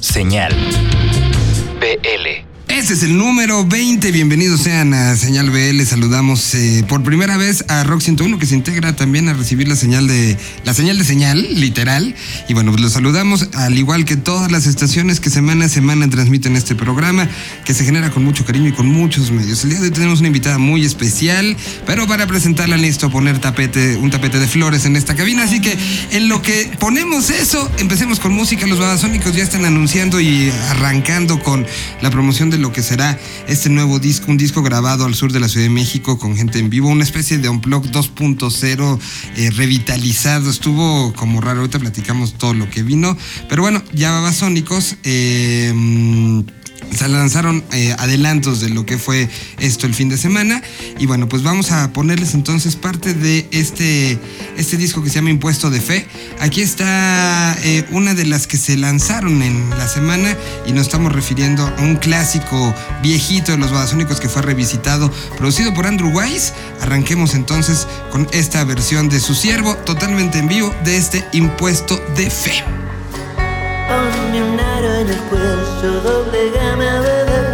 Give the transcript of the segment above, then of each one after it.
Señal BL. Este es el número 20. Bienvenidos sean a Señal BL. Saludamos eh, por primera vez a Rock 101 que se integra también a recibir la señal de la señal de señal, literal. Y bueno, pues los saludamos al igual que todas las estaciones que semana a semana transmiten este programa que se genera con mucho cariño y con muchos medios. El día de hoy tenemos una invitada muy especial, pero para presentarla listo poner tapete, un tapete de flores en esta cabina. Así que en lo que ponemos eso, empecemos con música. Los babasónicos ya están anunciando y arrancando con la promoción de lo que será este nuevo disco, un disco grabado al sur de la Ciudad de México con gente en vivo, una especie de Unplug 2.0 eh, revitalizado. Estuvo como raro, ahorita platicamos todo lo que vino, pero bueno, ya Babasónicos. Eh, se lanzaron eh, adelantos de lo que fue esto el fin de semana. Y bueno, pues vamos a ponerles entonces parte de este, este disco que se llama Impuesto de Fe. Aquí está eh, una de las que se lanzaron en la semana y nos estamos refiriendo a un clásico viejito de los Babasónicos que fue revisitado, producido por Andrew Wise. Arranquemos entonces con esta versión de su siervo, totalmente en vivo, de este Impuesto de Fe. Ponme un aro en el cuello, doblegame a beber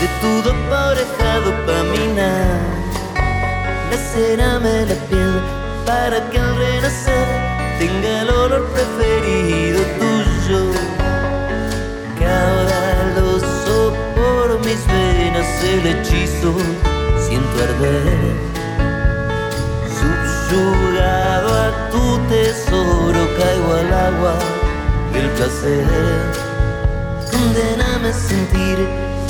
de tu dopa dopamina. Lacerame la piel para que al renacer tenga el olor preferido tuyo. Caudaloso por mis venas el hechizo, siento arder. Subyugado a tu tesoro, caigo al agua del placer. Condename a sentir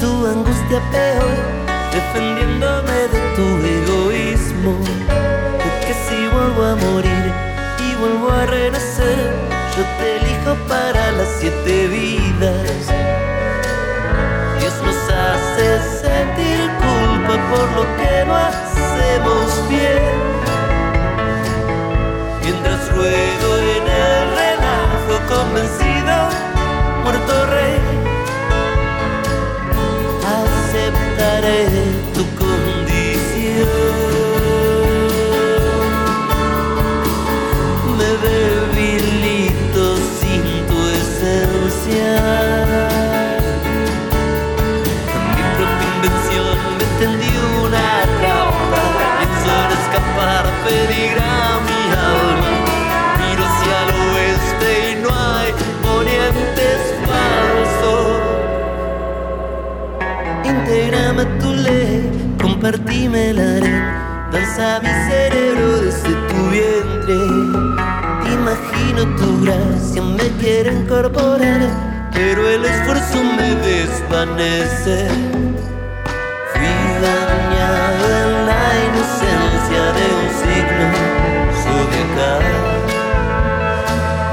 tu angustia peor, defendiéndome de tu egoísmo. Porque si vuelvo a morir y vuelvo a renacer, yo te elijo para las siete vidas. Dios nos hace sentir culpa por lo que no hacemos bien. Mientras ruedo en el relajo convencido, pero el esfuerzo me desvanece. Fui dañado en la inocencia de un signo zodiacal,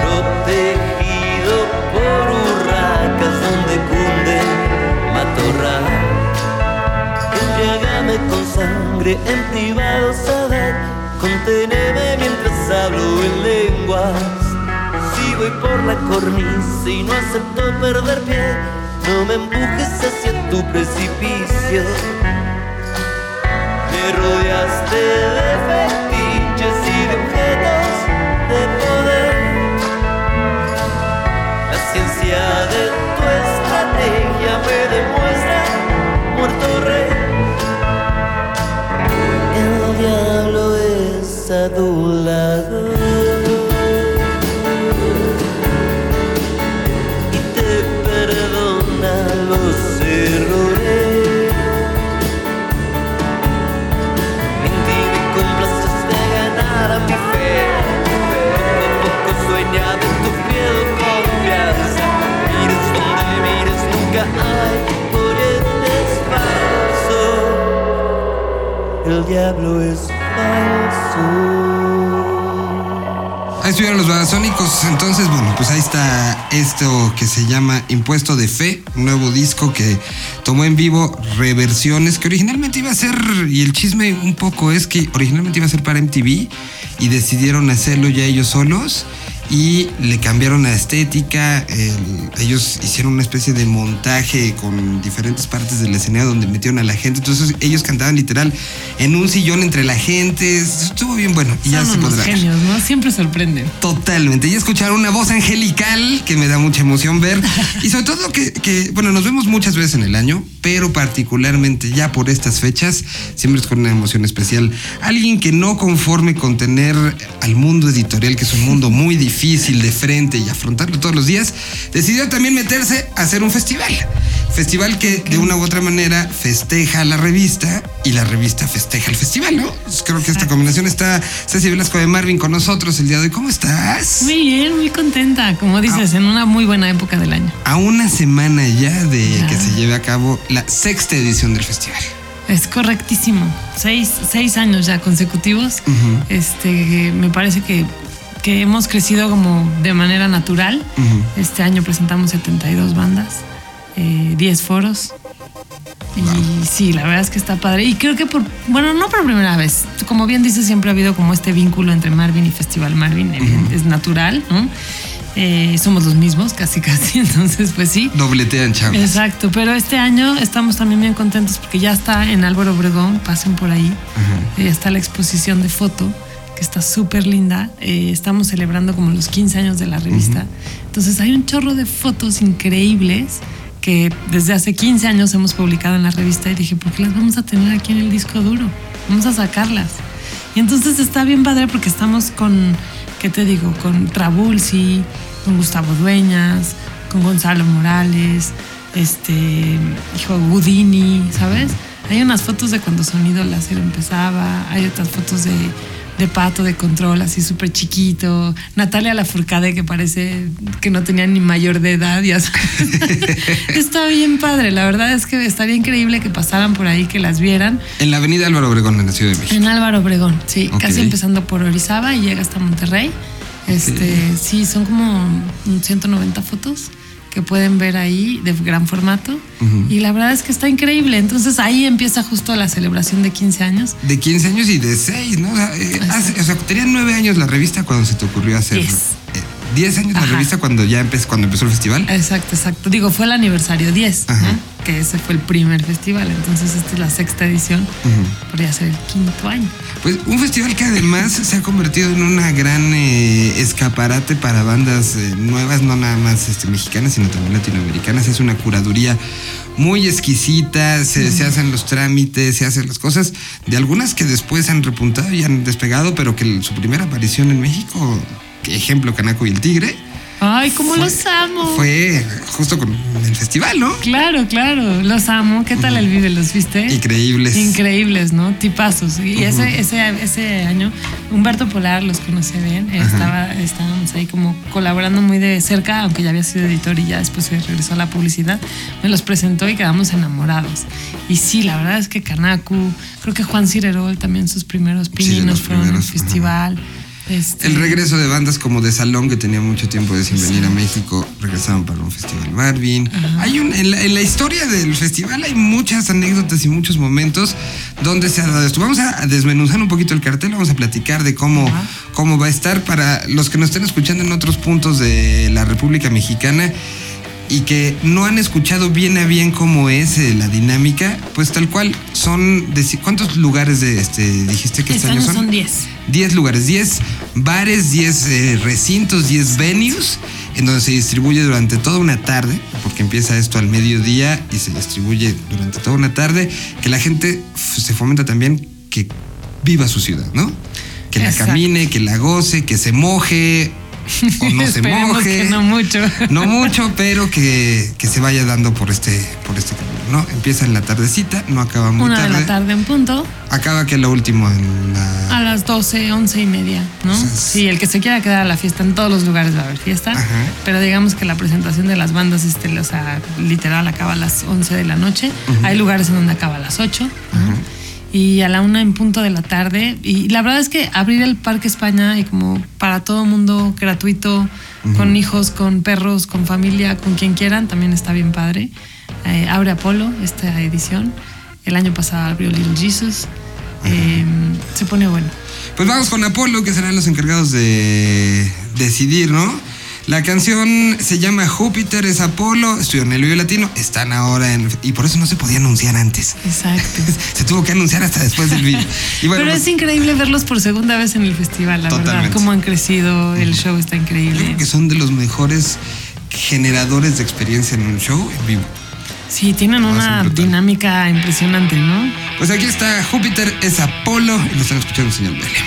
protegido por urracas donde cunde matorral. Embriágame con sangre en privado, saber, conteneme mientras hablo en lenguas. Voy por la cornisa y no acepto perder pie, no me empujes hacia tu precipicio. Me rodeaste de fetiches y de objetos de poder. La ciencia de tu estrategia me demuestra muerto rey. El diablo es adulador. Diablo es falso. Ahí estuvieron los Babasónicos. Entonces, bueno, pues ahí está esto que se llama Impuesto de Fe, un nuevo disco que tomó en vivo reversiones que originalmente iba a ser, y el chisme un poco es que originalmente iba a ser para MTV y decidieron hacerlo ya ellos solos. Y le cambiaron la estética. el- ellos hicieron una especie de montaje con diferentes partes del escenario donde metieron a la gente. Entonces ellos cantaban literal en un sillón entre la gente. Estuvo bien bueno y ya se podrá genios, ¿no? Siempre sorprenden. Totalmente. Y escuchar una voz angelical que me da mucha emoción ver. Y sobre todo que, que, bueno, nos vemos muchas veces en el año, pero particularmente ya por estas fechas, siempre es con una emoción especial. Alguien que no conforme con tener al mundo editorial, que es un mundo muy difícil de frente y afrontarlo todos los días, decidió también meterse a hacer un festival. Festival que de una u otra manera festeja a la revista y la revista festeja el festival, ¿no? Pues Creo que esta combinación está Ceci Velasco de Marvin con nosotros el día de hoy. ¿Cómo estás? Muy bien, muy contenta, como dices, Ah. en una muy buena época del año. A una semana ya de Ya. que se lleve a cabo la sexta edición del festival. Es correctísimo. Seis, seis años ya consecutivos. Este, me parece que, que hemos crecido como de manera natural. Este año presentamos 72 bandas, eh, 10 foros. Y sí, la verdad es que está padre. Y creo que por, bueno, no por primera vez. Como bien dices, siempre ha habido como este vínculo entre Marvin y Festival Marvin. evidente, Es natural, ¿no? Eh, somos los mismos, casi, casi. Entonces, pues sí. Dobletean chavos. Exacto, pero este año estamos también bien contentos porque ya está en Álvaro Obregón, pasen por ahí, ya está la exposición de foto, que está súper linda, Eh, estamos celebrando como los 15 años de la revista, entonces hay un chorro de fotos increíbles que desde hace 15 años hemos publicado en la revista y dije, ¿por qué las vamos a tener aquí en el disco duro? Vamos a sacarlas. Y entonces está bien padre porque estamos con, ¿qué te digo? Con Trabulsi, con Gustavo Dueñas, con Gonzalo Morales, este, hijo Gudini, ¿sabes? Hay unas fotos de cuando Sonido Láser empezaba, hay otras fotos de, de Pato de Control, así súper chiquito, Natalia Lafourcade que parece que no tenía ni mayor de edad, ya. Está bien padre, la verdad es que estaría increíble que pasaran por ahí, que las vieran. En la avenida Álvaro Obregón, en la Ciudad de México. En Álvaro Obregón, sí, casi empezando por Orizaba y llega hasta Monterrey. Este, sí, son como 190 fotos que pueden ver ahí de gran formato y la verdad es que está increíble. Entonces ahí empieza justo la celebración de 15 años. De 15 años y de 6, ¿no? O sea, eh, hace- o sea, tenía 9 años la revista cuando se te ocurrió hacer. Diez. eh, 10 años la revista cuando ya empezó, cuando empezó el festival. Exacto, exacto. Digo, fue el aniversario 10, Ajá. ¿no? que ese fue el primer festival. Entonces esta es la sexta edición. Podría ser el quinto año. Pues un festival que además se ha convertido en una gran eh, escaparate para bandas eh, nuevas, no nada más este, mexicanas, sino también latinoamericanas. Es una curaduría muy exquisita, se, se hacen los trámites, se hacen las cosas, de algunas que después han repuntado y han despegado, pero que su primera aparición en México, ejemplo, Canaco y el Tigre, Ay, cómo Fue- los amo. fue justo con el festival, ¿no? Claro, claro, los amo. ¿Qué tal el Vive? ¿Los viste? Increíbles. Increíbles, ¿no? Tipazos. Y ese, ese, ese año, Humberto Polar los conocí bien. Estaba, estábamos ahí como colaborando muy de cerca, aunque ya había sido editor y ya después se regresó a la publicidad. Me los presentó y quedamos enamorados. Y sí, la verdad es que Kanaku, creo que Juan Cirerol también sus primeros pininos los fueron primeros, ajá. Este, El regreso de bandas como de Salón, que tenía mucho tiempo de sin venir a México, regresaban para un festival Marvin. Hay un, en, la, en la historia del festival hay muchas anécdotas y muchos momentos donde se ha dado esto. Vamos a desmenuzar un poquito el cartel, vamos a platicar de cómo, Ajá. cómo va a estar para los que nos estén escuchando en otros puntos de la República Mexicana y que no han escuchado bien a bien cómo es eh, la dinámica, pues tal cual son de, ¿cuántos lugares de este dijiste que este este año año son? son 10. 10 lugares, 10 bares, 10 eh, recintos, 10 venues, en donde se distribuye durante toda una tarde, porque empieza esto al mediodía y se distribuye durante toda una tarde, que la gente se fomenta también que viva su ciudad, ¿no? Que la Exacto. camine, que la goce, que se moje o no se moje. que no mucho. No mucho, pero que, que se vaya dando por este, por este camino, ¿no? Empieza en la tardecita, no acaba muy Una de tarde. la tarde en punto. Acaba que lo último en la A las 12, 11 y media, ¿no? O sea, es- Sí, el que se quiera quedar a la fiesta, en todos los lugares va a haber fiesta. Ajá. Pero digamos que la presentación de las bandas, este, o sea, literal acaba a las 11 de la noche. Hay lugares en donde acaba a las 8. ¿no? Y a la una en punto de la tarde. Y la verdad es que abrir el Parque España y como para todo mundo gratuito, con hijos, con perros, con familia, con quien quieran, también está bien padre. Eh, abre Apolo esta edición. El año pasado abrió Little Jesus. Eh, se pone bueno. Pues vamos con Apolo, que serán los encargados de, decidir, ¿no? La canción se llama Júpiter es Apolo, estudió en el Vive Latino, están ahora en... Y por eso no se podía anunciar antes. Exacto. Se tuvo que anunciar hasta después del video. Y bueno, Pero pues, es increíble verlos por segunda vez en el festival, la verdad. Cómo han crecido, el show está yo increíble. creo que son de los mejores generadores de experiencia en un show en vivo. Sí, tienen No, una dinámica impresionante, ¿no? Pues aquí está Júpiter es Apolo y lo están escuchando, señor Vele.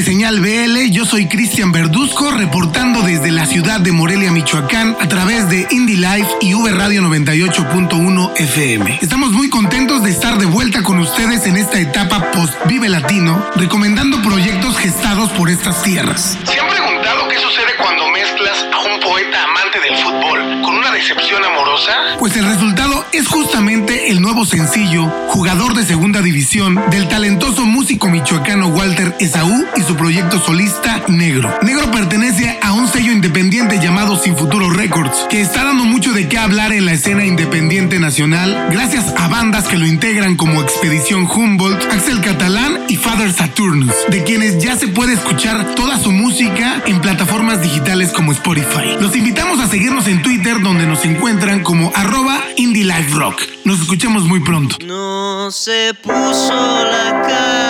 De Señal BL? Yo soy Cristian Verduzco reportando desde la ciudad de Morelia, Michoacán a través de Indie Life y V Radio 98.1 FM. Estamos muy contentos de estar de vuelta con ustedes en esta etapa post Vive Latino, recomendando proyectos gestados por estas tierras. ¿Se han preguntado qué sucede cuando mezclas a un poeta amante del fútbol con una decepción amorosa? Pues el resultado es justamente el nuevo sencillo, jugador de segunda división, del talentoso músico michoacano Walter Esaú y su proyecto solista Negro. Negro pertenece a un sello independiente llamado Sin Futuro Records, que está dando mucho de qué hablar en la escena independiente nacional, gracias a bandas que lo integran como Expedición Humboldt, Axel Catalán y Father Saturnus, de quienes ya se puede escuchar toda su música en plataformas digitales como Spotify. Los invitamos a seguirnos en Twitter donde nos encuentran como arroba Rock. Nos escuchamos muy pronto. No se puso la camiseta,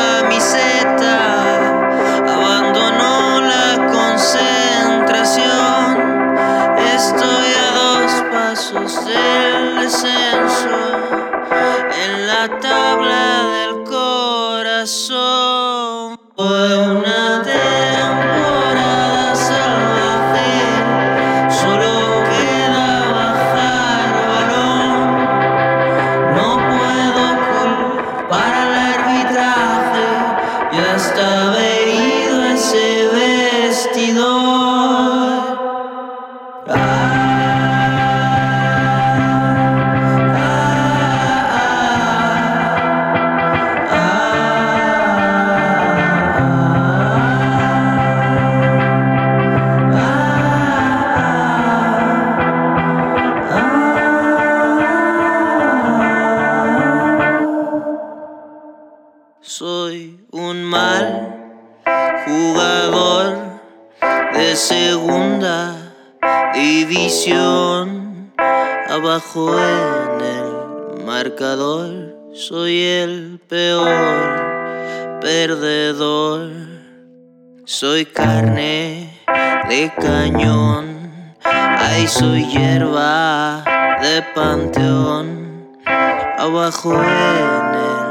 Soy un mal jugador de segunda división. Abajo en el marcador soy el peor perdedor. Soy carne de cañón. Ay, soy hierba de panteón. Abajo en el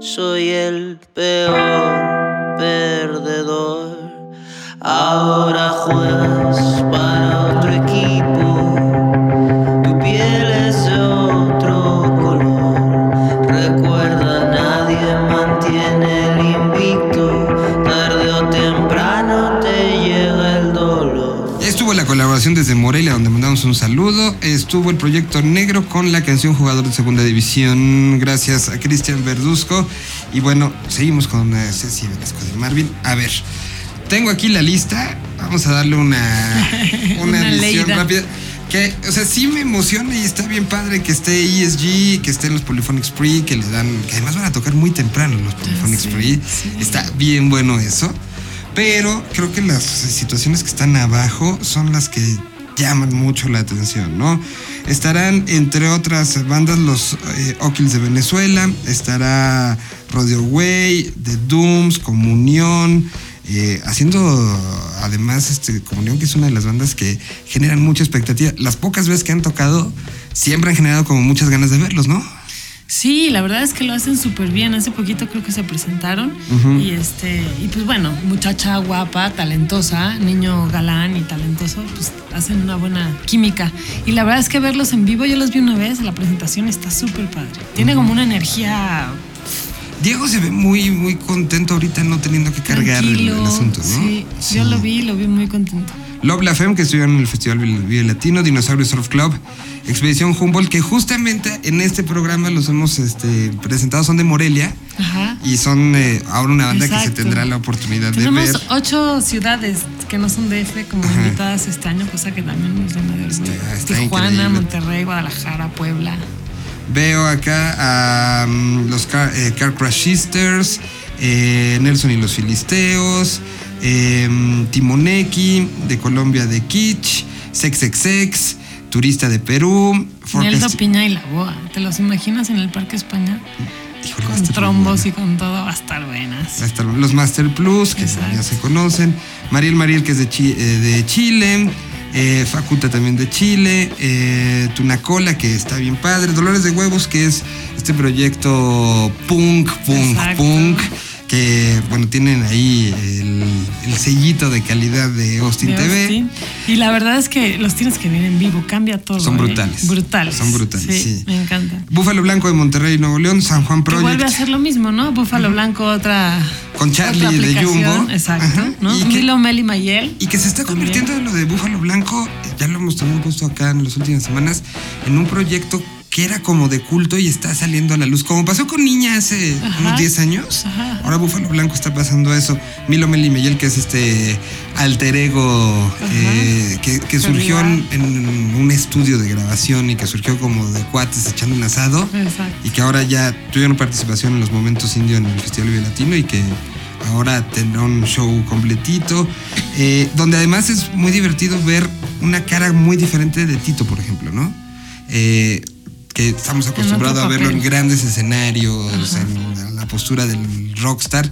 soy el peor perdedor. Ahora juegas para otro equipo. Tu piel es de otro color. Recuerda, Colaboración desde Morelia, donde mandamos un saludo. Estuvo el proyecto Negro con la canción Jugador de Segunda División. Gracias a Cristian Verduzco. Y bueno, seguimos con Ceci Velasco de Marvin. A ver, tengo aquí la lista. Vamos a darle una, una, Una edición leída. rápida. Que, o sea, sí me emociona y está bien padre que esté ESG, que estén los Polyphonics Free, que les dan, que además van a tocar muy temprano los Polyphonics sí, Free. sí. Está bien bueno eso. Pero creo que las situaciones que están abajo son las que llaman mucho la atención, ¿no? Estarán, entre otras bandas, los eh, de Venezuela, estará Rodeo Way, The Dooms, Comunión, eh, haciendo además este, Comunión, que es una de las bandas que generan mucha expectativa. Las pocas veces que han tocado, siempre han generado como muchas ganas de verlos, ¿no? Sí, la verdad es que lo hacen súper bien. Hace poquito creo que se presentaron. Y este, y pues bueno, muchacha guapa, talentosa, niño galán y talentoso, pues hacen una buena química. Y la verdad es que verlos en vivo, yo los vi una vez, la presentación está súper padre. Tiene como una energía Diego se ve muy, muy contento ahorita no teniendo que cargar el, asunto, ¿no? Sí, yo lo vi, lo vi muy contento. Love La Femme, que estuvieron en el Festival Vive Latino, Dinosaurio Surf Club, Expedición Humboldt, que justamente en este programa los hemos este, presentado, son de Morelia Ajá. y son eh, ahora una banda que se tendrá la oportunidad Tenemos de ver. ocho ciudades que no son DF como Ajá. invitadas este año, cosa que también nos llena de orgullo. Tijuana, increíble. Monterrey, Guadalajara, Puebla. Veo acá a mm, los Car, eh, Car Crash Sisters, eh, Nelson y los Filisteos, eh, Timoneki, de Colombia de Kitsch, Sex Sex Sex, Turista de Perú, Forecast- Piña y la Boa. ¿Te los imaginas en el Parque España? Híjole, Con trombos y con todo, va a estar buenas. Va a estar los Master Plus, que Exacto. ya se conocen. Mariel Mariel, que es de, Chi- eh, de Chile. eh, Facuta también de Chile. eh, Tunacola, que está bien padre. Dolores de Huevos, que es este proyecto punk, punk, Exacto. punk. Que, bueno, tienen ahí el, el sellito de calidad de Austin De TV. Austin. Y la verdad es que los tienes que ver en vivo, cambia todo. Son ¿eh? brutales. Brutales. Son brutales, sí. Me encanta. Búfalo Blanco de Monterrey, Nuevo León. San Juan Que Project. vuelve a hacer lo mismo, ¿no? Búfalo Blanco, otra. Con Charlie otra de Jumbo. Exacto. Ajá. ¿no? Y que- Milo, Mel y Mayel. Y que se está convirtiendo en lo de Búfalo Blanco, eh, ya lo hemos también puesto acá en las últimas semanas, en un proyecto que era como de culto y está saliendo a la luz. Como pasó con Niña hace Ajá. unos 10 años. Ajá. Ahora Búfalo Blanco está pasando eso. Milo Meli Meyel, que es este alter ego eh, que, que surgió en, en un estudio de grabación y que surgió como de cuates echando un asado. Exacto. Y que ahora ya tuvieron participación en los momentos indio en el Festival Vive Latino y que ahora tendrá un show completito. eh, donde además es muy divertido ver una cara muy diferente de Tito, por ejemplo, ¿no? Eh, que estamos acostumbrados a verlo en grandes escenarios, en la postura del rockstar.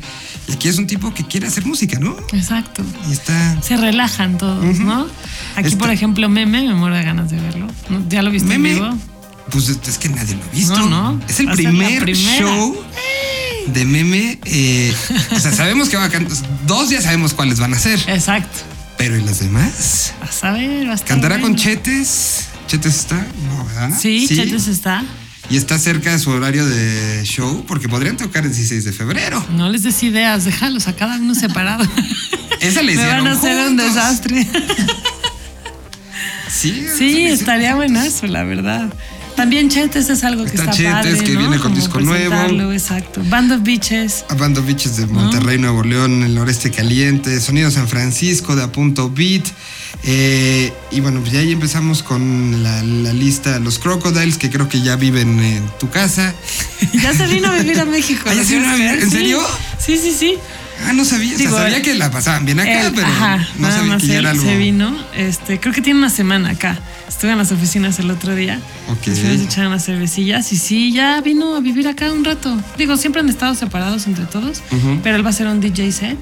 Y aquí es un tipo que quiere hacer música, ¿no? Exacto. Y está. Se relajan todos, ¿no? Aquí, Está- por ejemplo, Meme, me muero de ganas de verlo. ¿Ya lo viste Meme. en vivo? Pues es es que nadie lo ha visto. No, no. Es el primer show de meme. eh, o sea, sabemos que va a cantar. Dos ya sabemos cuáles van a ser. Exacto. Pero ¿y las demás? A va a estar ¿Cantará con bueno. Chetes? ¿Chetes está? No, ¿verdad? Sí, Chetes está. Y está cerca de su horario de show porque podrían tocar el 16 de febrero. No les des ideas, déjalos a cada uno separado. Esa le Me hicieron van a hacer un desastre. Sí, Sí, estaría buenazo, la verdad. También Chetes es algo que Está está, Chetes, padre, que ¿no? viene con Como disco nuevo. Exacto. Band of Beaches. A Band of Beaches de Monterrey, Nuevo León, el noreste caliente, Sonido San Francisco de Apunto Beat. eh, y bueno, pues ya ahí empezamos con la, la lista, los Crocodiles, que creo que ya viven en tu casa. ya se vino a vivir a México. Ah, ¿ya ¿lo se vino a vivir? ¿En serio? Sí, sí, sí. Ah, no sabía, o sea, Digo, sabía que la pasaban bien acá, pero ajá, no nada sabía más que ya él era algo. se vino. Este, creo que tiene una semana acá. Estuve en las oficinas el otro día. Ok. Nos echar unas cervecillas y sí, ya vino a vivir acá un rato. Digo, siempre han estado separados entre todos, pero él va a hacer un DJ set.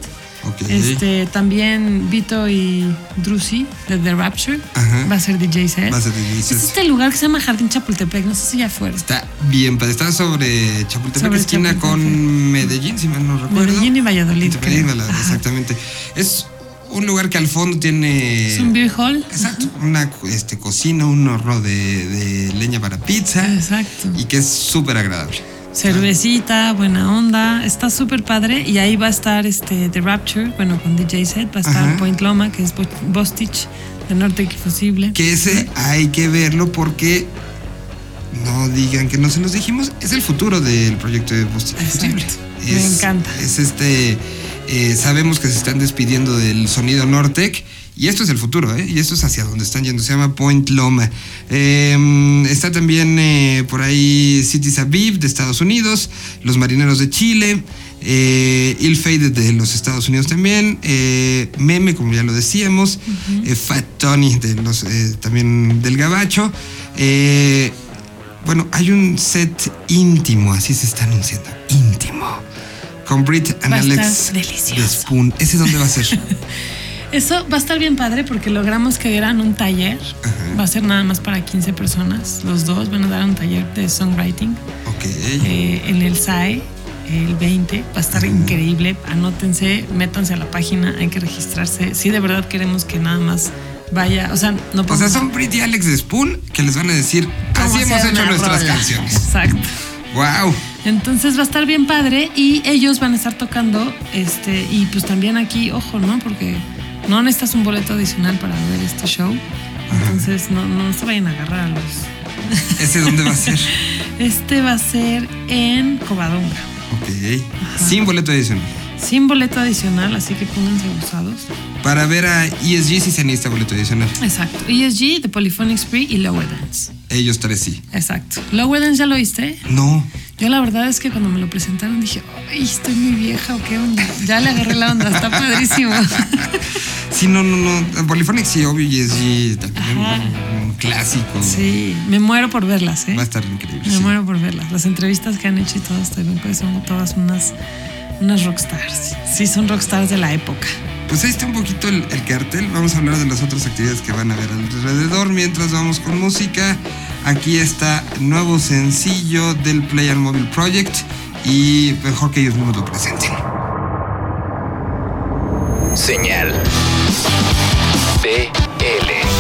Este, también Vito y Drusi de The Rapture Ajá. va a ser DJ set. Va a ser DJ set. Es este lugar que se llama Jardín Chapultepec, no sé si ya fuera. Está bien. Está sobre Chapultepec, Sobre esquina Chapultepec. con Medellín, si mal no recuerdo. Medellín y Valladolid, Medellín, exactamente. Es un lugar que al fondo tiene. Es un beer hall. Exacto. Una este, cocina, un horno de, de leña para pizza. Exacto. Y que es súper agradable. Cervecita, buena onda, está súper padre y ahí va a estar este The Rapture, bueno con DJ set, va a estar Ajá. Point Loma, que es Bo- Bostich de Norte Fusible. Que ese hay que verlo porque. No digan que no se los dijimos. Es el futuro del proyecto de Exacto. Fusible. Me Es- encanta. Es este. eh, sabemos que se están despidiendo del sonido Nortec. Y esto es el futuro, ¿eh? Y esto es hacia donde están yendo. Se llama Point Loma. Eh, está también eh, por ahí Cities Aviv de Estados Unidos, Los Marineros de Chile, eh, Ill Faded de los Estados Unidos también, eh, Meme, como ya lo decíamos, eh, Fat Tony de los, también del Gabacho. Bueno, hay un set íntimo, así se está anunciando, íntimo. Con Brit and Alex delicioso. de Spoon. ¿Ese dónde va a ser? Eso va a estar bien padre porque logramos que dieran un taller. Va a ser nada más para 15 personas. Los dos van a dar un taller de songwriting ok. eh, en el SAE el 20. Va a estar increíble. Anótense, métanse a la página, hay que registrarse. Si de verdad queremos que nada más vaya. O sea, no O sea, podemos- son Brit y Alex de Spoon que les van a decir, así hemos hecho nuestras rola. canciones. Exacto. ¡Wow! Entonces va a estar bien padre y ellos van a estar tocando, este, y pues también aquí, ojo, ¿no? Porque no necesitas un boleto adicional para ver este show. Entonces no, no se vayan a agarrar a los. ¿Ese dónde va a ser? Este va a ser en Covadonga. Ok. Sin boleto adicional. Sin boleto adicional, así que pónganse abusados. Para ver a ESG si se necesita boleto adicional. Exacto. ESG, The Polyphonic Spree y Lower Dance. Ellos tres sí. Exacto. Lower Dance ya lo viste. No. Yo la verdad es que cuando me lo presentaron dije, ay, estoy muy vieja o qué onda. Ya le agarré la onda, está padrísimo. Sí, no, no, no. Polyphonic sí, obvio, ESG también Ajá. un, un clásico. Sí, me muero por verlas, ¿eh? Va a estar increíble. Me sí. muero por verlas. Las entrevistas que han hecho y bien, pues son todas unas, unas rockstars. Sí, son rockstars de la época. Pues ahí está un poquito el, el cartel. Vamos a hablar de las otras actividades que van a haber alrededor mientras vamos con música. Aquí está nuevo sencillo del Play and Mobile Project y mejor que ellos mismos lo presenten. Señal BL.